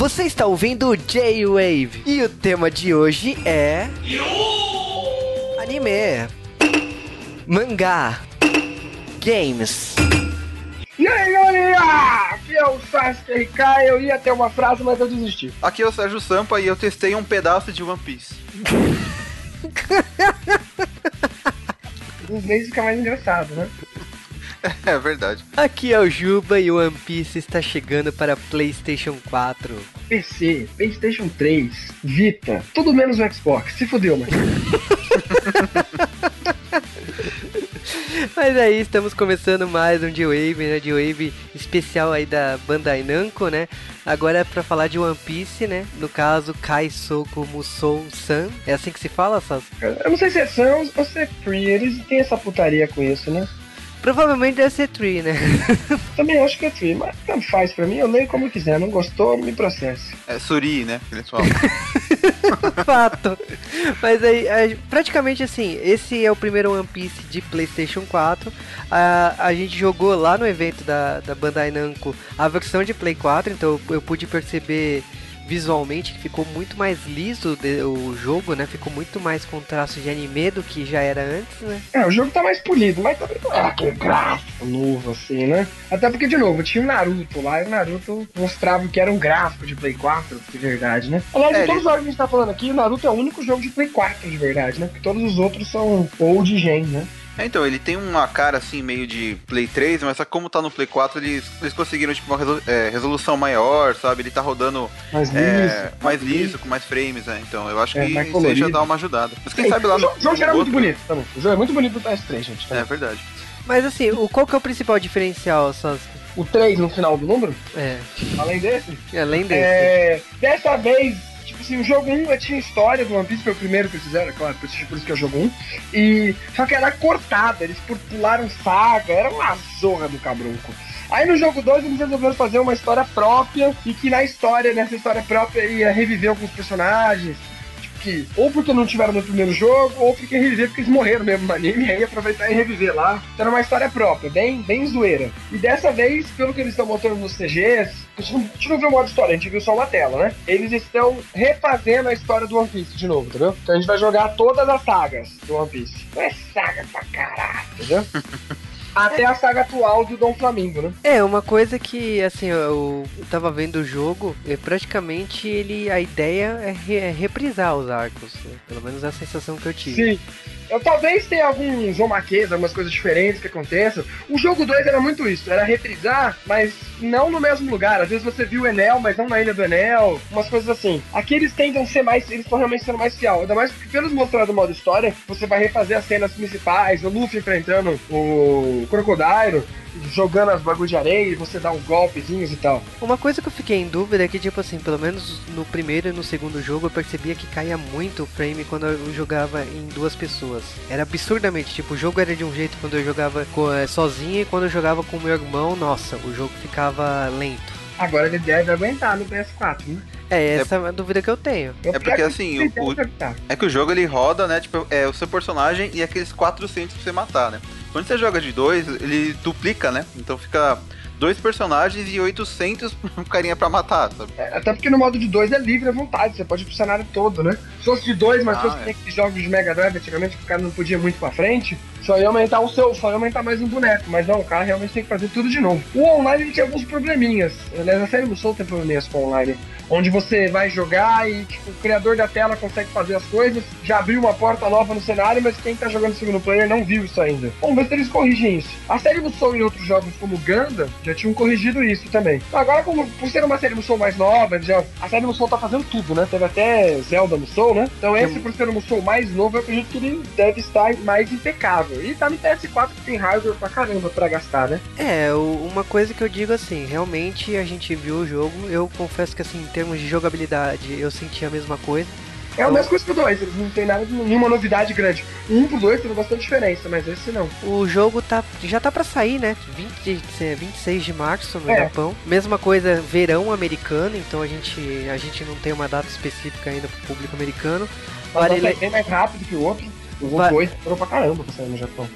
Você está ouvindo o J-Wave e o tema de hoje é. Anime, mangá, games. E aí, galerinha? Aqui é o Sasuke RK. Eu ia ter uma frase, mas eu desisti. Aqui é o Sérgio Sampa e eu testei um pedaço de One Piece. Às vezes fica mais engraçado, né? É verdade. Aqui é o Juba e o One Piece está chegando para PlayStation 4. PC, PlayStation 3, Vita, tudo menos o Xbox. Se fodeu, mano. Mas aí, estamos começando mais um J-Wave, né? J-Wave especial aí da Bandai Namco, né? Agora é pra falar de One Piece, né? No caso, Kai Soku Musou San. É assim que se fala, Sas? Eu não sei se é Sans ou se é Free. Eles têm essa putaria com isso, né? Provavelmente deve ser Tree, né? Também acho que é Free, mas tanto faz pra mim. Eu leio como quiser. Não gostou, me processe. É Suri, né? falam. Fato. Mas aí, é, praticamente assim, esse é o primeiro One Piece de PlayStation 4. A, a gente jogou lá no evento da, da Bandai Namco a versão de Play 4, então eu, eu pude perceber visualmente que ficou muito mais liso de- o jogo, né? Ficou muito mais com traço de anime do que já era antes, né? É, o jogo tá mais polido, mas também não é aquele gráfico novo assim, né? Até porque, de novo, tinha o Naruto lá e o Naruto mostrava que era um gráfico de Play 4, de verdade, né? Aliás, É, de todos os jogos que a gente tá falando aqui, o Naruto é o único jogo de Play 4 de verdade, né? Porque todos os outros são old gen, né? É, então, ele tem uma cara assim, meio de Play 3, mas só que como tá no Play 4, eles, eles conseguiram tipo, uma é, resolução maior, sabe? Ele tá rodando Mais é, liso. mais liso, com mais frames, né? Então eu acho É, que isso aí já dá uma ajudada. Mas quem sabe lá o no. o jogo já era muito bonito também. O jogo é muito bonito do PS3, gente. É verdade. Mas assim, o, qual que é o principal diferencial, Sasuke? O 3 no final do número, É, além desse, além desse. É, dessa vez, assim, o jogo 1 tinha história do One Piece, foi o primeiro que eles fizeram, claro, por isso, que é o jogo 1. E, só que era cortada, eles pu- pularam saga, era uma zorra do cabrunco. Aí no jogo 2 eles resolveram fazer uma história própria e que na história, nessa história própria, ia reviver alguns personagens. Que, ou porque não tiveram no primeiro jogo, ou porque reviver porque eles morreram mesmo no anime, aí aproveitar e reviver lá. Então era uma história própria, bem, bem zoeira. E dessa vez, pelo que eles estão mostrando nos CGs, a gente não viu o modo história, a gente viu só uma tela, né? Eles estão refazendo a história do One Piece de novo, entendeu? Então a gente vai jogar todas as sagas do One Piece. Não é saga pra caralho, entendeu? Até a saga atual do Dom Flamingo, né? É, uma coisa que, assim, eu, tava vendo o jogo, é, praticamente ele, a ideia é, re- é reprisar os arcos, né? pelo menos é a sensação que eu tive. Sim. Eu talvez tenha alguns omaquês, algumas coisas diferentes que aconteçam. O jogo 2 era muito isso, era reprisar, mas não no mesmo lugar. Às vezes você viu o Enel, mas não na ilha do Enel, umas coisas assim. Aqui eles tendem a ser mais, eles estão realmente sendo mais fiel. Ainda mais porque pelos mostrados do modo história, você vai refazer as cenas principais, o Luffy enfrentando o Crocodile, jogando as bagulho de areia, e você dá uns golpezinhos e tal. Uma coisa que eu fiquei em dúvida é que, tipo assim, pelo menos no primeiro e no segundo jogo eu percebia que caía muito o frame quando eu jogava em duas pessoas. Era absurdamente, tipo, o jogo era de um jeito quando eu jogava eh, sozinho e quando eu jogava com o meu irmão, nossa, o jogo ficava lento. Agora ele deve aguentar no PS4, né? É, essa é a dúvida que eu tenho. Eu É porque, assim, que o-. É que o jogo ele roda, né? Tipo, é o seu personagem e aqueles 400 pra você matar, né? Quando você joga de dois, ele duplica, né? Então fica dois personagens e 800 carinha pra matar, sabe? É, Até porque no modo de 2 é livre à vontade, você pode ir pro cenário todo, né? Se fosse de 2, mas Ah, se fosse é. tem aqueles jogos de Mega Drive antigamente que o cara não podia ir muito pra frente, só ia aumentar o seu, só ia aumentar mais um boneco. Mas não, o cara realmente tem que fazer tudo de novo. O online ele tinha alguns probleminhas. Aliás, a série do Soul tem probleminhas com o online. Onde você vai jogar e tipo, o criador da tela consegue fazer as coisas, já abriu uma porta nova no cenário, mas quem tá jogando segundo player não viu isso ainda. Vamos ver se eles corrigem isso. A série do Soul em outros jogos como Ganda já tinham corrigido isso também. Agora, como, por ser uma série Musou mais nova, já, a série Musou tá fazendo tudo, né? Teve até Zelda Musou, né? Então esse, por ser um Musou mais novo, eu acredito que ele deve estar mais impecável. E tá no PS4 que tem hardware pra caramba pra gastar, né? É, uma coisa que eu digo assim, realmente a gente viu o jogo, eu confesso que assim, em termos de jogabilidade, eu senti a mesma coisa. É a mesma coisa que o 2, eles não tem nada, nenhuma novidade grande. Um pro 2 tem bastante diferença, mas esse não. O jogo tá, já tá pra sair, né? 20, é, 26 de março no É. Japão. Mesma coisa, verão americano, então a gente, a gente não tem uma data específica ainda pro público americano. Mas Vale bem mais rápido que o outro. O Va- 2 demorou pra caramba pra sair no Japão.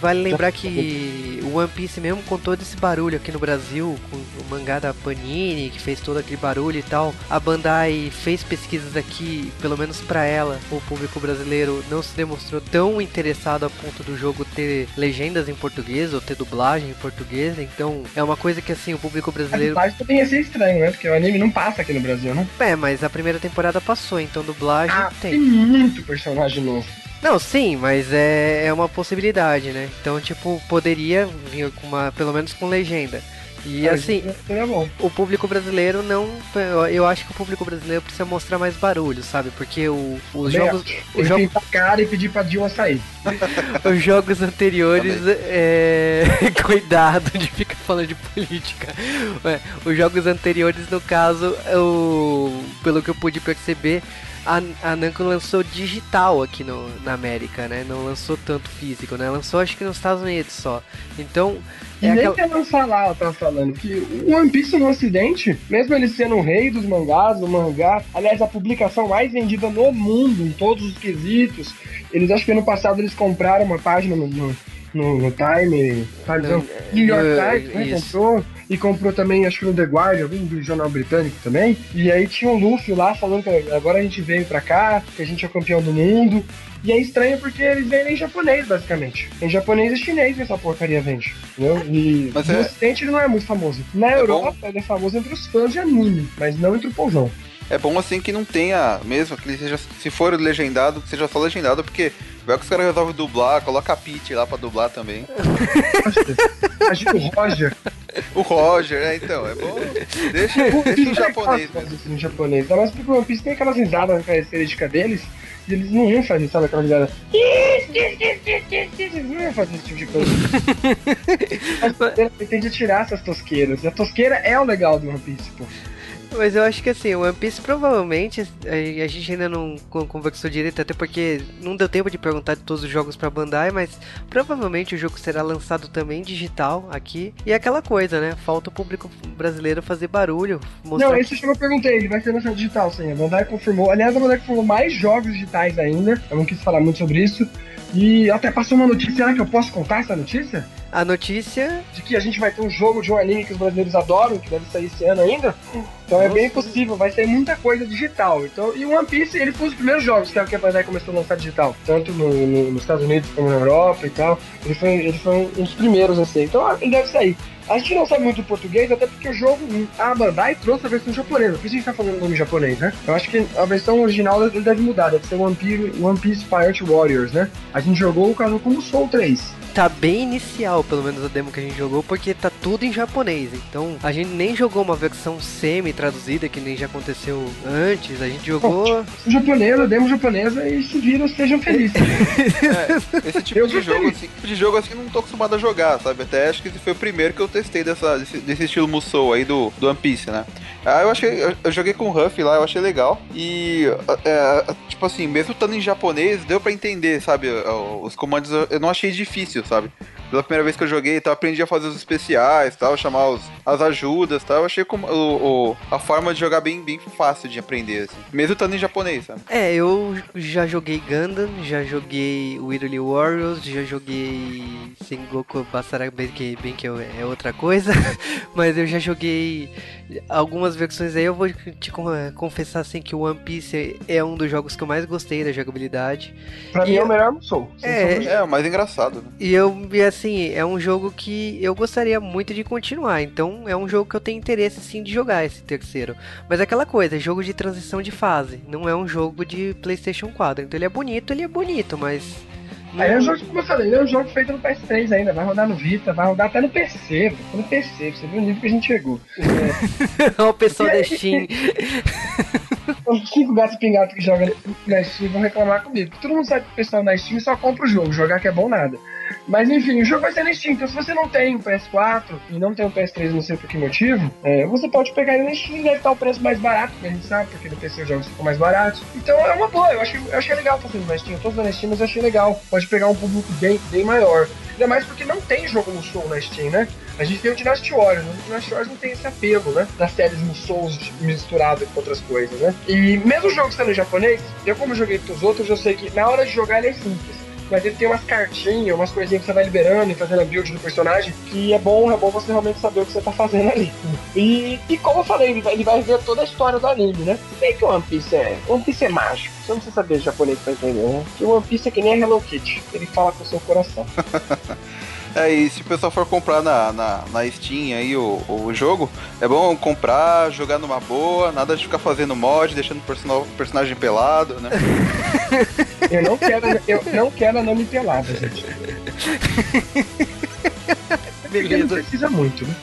Vale lembrar que o One Piece mesmo com todo esse barulho aqui no Brasil, com o mangá da Panini, que fez todo aquele barulho e tal, a Bandai fez pesquisas aqui, pelo menos pra ela, o público brasileiro não se demonstrou tão interessado a ponto do jogo ter legendas em português ou ter dublagem em português, então é uma coisa que assim, o público a brasileiro... dublagem também ia ser estranho, né? Porque o anime não passa aqui no Brasil, né? É, mas a primeira temporada passou, então dublagem Ah, tem. tem muito personagem novo. Não, sim, mas é, é uma possibilidade, né? Então, tipo, poderia vir com uma, pelo menos com legenda. E Ah, assim, isso Seria bom. o público brasileiro não. eu- Eu acho que o público brasileiro precisa mostrar mais barulho, sabe? Porque o- os, Também jogos, os, Ele jogos, pintar a cara e pedir pra Dilma sair. os jogos anteriores. É... Cuidado de ficar falando de política. Ué, os jogos anteriores, no caso, o... pelo que eu pude perceber. A, a Namco lançou digital aqui no, na América, né? Não lançou tanto físico, né? Lançou acho que nos Estados Unidos só. Então, E é nem aquela... quer lançar lá, ela tava falando, que o One Piece no ocidente, mesmo ele sendo o rei dos mangás, o mangá, aliás, a publicação mais vendida no mundo, em todos os quesitos, eles acho que ano passado eles compraram uma página no, no, no, Time, New York eh, Times, né, comprou, e comprou também, acho que no The Guardian, algum jornal britânico também, e aí tinha o Luffy lá falando que agora a gente veio pra cá, que a gente é o campeão do mundo, e é estranho porque eles vendem em japonês, basicamente. Em japonês e chinês essa porcaria vende. Entendeu? E Mas no é- ocidente ele não é muito famoso. Na É Europa ele é famoso entre os fãs de anime, mas não entre o povão. É bom assim que não tenha, mesmo que ele seja, se for legendado, que seja só legendado, porque vai que os caras resolvem dublar, coloca a Peach lá pra dublar também. Imagina o Roger. O Roger, é então, é bom. Deixa, deixa em japonês. Em japonês. Ainda mais porque o One Piece tem aquelas risadas características deles. E eles não iam fazer, sabe, aquela risada. Eles não iam fazer esse tipo de coisa. Mas ele pretende tirar essas tosqueiras. E a tosqueira é o legal do One Piece, pô. Mas eu acho que assim, o One Piece provavelmente, a gente ainda não con- conversou direito, até porque não deu tempo de perguntar de todos os jogos pra Bandai, mas provavelmente o jogo será lançado também digital aqui. E é aquela coisa, né? Falta o público brasileiro fazer barulho, mostrar Não, esse jogo eu perguntei, ele vai ser lançado digital, sim. A Bandai confirmou. Aliás, a Bandai confirmou mais jogos digitais ainda. Eu não quis falar muito sobre isso. E até passou uma notícia, será que eu posso contar essa notícia? a notícia. De que a gente vai ter um jogo de um anime que os brasileiros adoram, que deve sair esse ano ainda. Então é Nossa. bem possível, vai sair muita coisa digital. Então, e o One Piece, ele foi um dos primeiros jogos que a que a Bandai começou a lançar digital. Tanto no- no- nos Estados Unidos como na Europa e tal. Ele foi, ele foi um dos primeiros a ser. Então ele deve sair. A gente não sabe muito português, até porque o jogo, a Bandai trouxe a versão japonesa. Por isso a gente tá falando o nome japonês, né? Eu acho que a versão original ele deve mudar, deve ser One Piece, One Piece Pirate Warriors, né? A gente jogou o caso como Soul 3. Tá bem inicial, pelo menos a demo que a gente jogou, porque tá tudo em japonês. Então a gente nem jogou uma versão semi-traduzida, que nem já aconteceu antes. A gente jogou. japonesa, demo japonesa e se viram, sejam felizes. É, esse tipo Eu de tô jogo, feliz. assim, tipo de jogo assim, não tô acostumado a jogar, sabe? Até acho que esse foi o primeiro que eu testei dessa, desse, desse estilo Musou aí do, do One Piece, né? Ah, eu achei, eu, eu joguei com o Huff lá, eu achei legal. E, é, tipo assim, mesmo estando em japonês, deu pra entender, sabe? Os comandos eu não achei difícil, sabe? Pela primeira vez que eu joguei, então eu aprendi a fazer os especiais, tal, chamar os, as ajudas, tal. Eu achei como, o, o- a forma de jogar bem, bem fácil de aprender, assim. Mesmo estando em japonês, sabe? É, eu já joguei Gundam, já joguei Whirly Warriors, já joguei Sengoku Basara bem que, bem que é outra coisa, mas eu já joguei algumas versões aí. Eu vou te con- confessar assim que o One Piece é um dos jogos que eu mais gostei da jogabilidade. Pra mim E é eu- o melhor Musou. É, de- É, o mais engraçado, né? E eu, e assim, é um jogo que eu gostaria muito de continuar. Então é um jogo que eu tenho interesse sim de jogar esse terceiro. Mas é aquela coisa, é jogo de transição de fase. Não é um jogo de PlayStation 4. Então ele é bonito, ele é bonito, mas. não- Aí é um jogo, como eu falei, ele é um jogo feito no PS3 ainda, vai rodar no Vita, vai rodar até no PC, no PC, você ver o nível que a gente chegou. Olha o pessoal da Steam. Os cinco gatos pingados que jogam na Steam vão reclamar comigo. Todo mundo sabe que o pessoal na Steam só compra o jogo, jogar que é bom nada. Mas enfim, o jogo vai ser na Steam, então se você não tem o PS4 e não tem o PS3, não sei por que motivo, é, você pode pegar ele na Steam, deve estar o preço mais barato, porque a gente sabe, porque no PC os jogos ficam mais baratos. Então é uma boa, eu achei, eu achei legal fazendo na Steam, eu tô usando na Steam, mas eu achei legal. Pode pegar um público bem, bem maior. Ainda mais porque não tem jogo no Soul na Steam, né? A gente tem o Dynasty Warriors, mas o Dynasty Warriors não tem esse apelo, né? Das séries no Souls misturado com outras coisas, né? E mesmo o jogo sendo japonês, eu como joguei com os outros, eu sei que na hora de jogar ele é simples. Mas ele tem umas cartinhas, umas coisinhas que você vai liberando e fazendo a build do personagem, que é bom, é bom você realmente saber o que você tá fazendo ali. E, e como eu falei, ele vai, ele vai ver toda a história do anime, né? Bem que o One Piece é. One Piece é mágico. Você não precisa saber japonês pra entender, né? Que One Piece é que nem a Hello Kitty. Ele fala com o seu coração. É, e se o pessoal for comprar na, na, na Steam aí o, o jogo, é bom comprar, jogar numa boa, nada de ficar fazendo mod, deixando o personagem pelado, né? eu não quero, eu não quero anime pelado, gente. Beleza. Não precisa muito, né?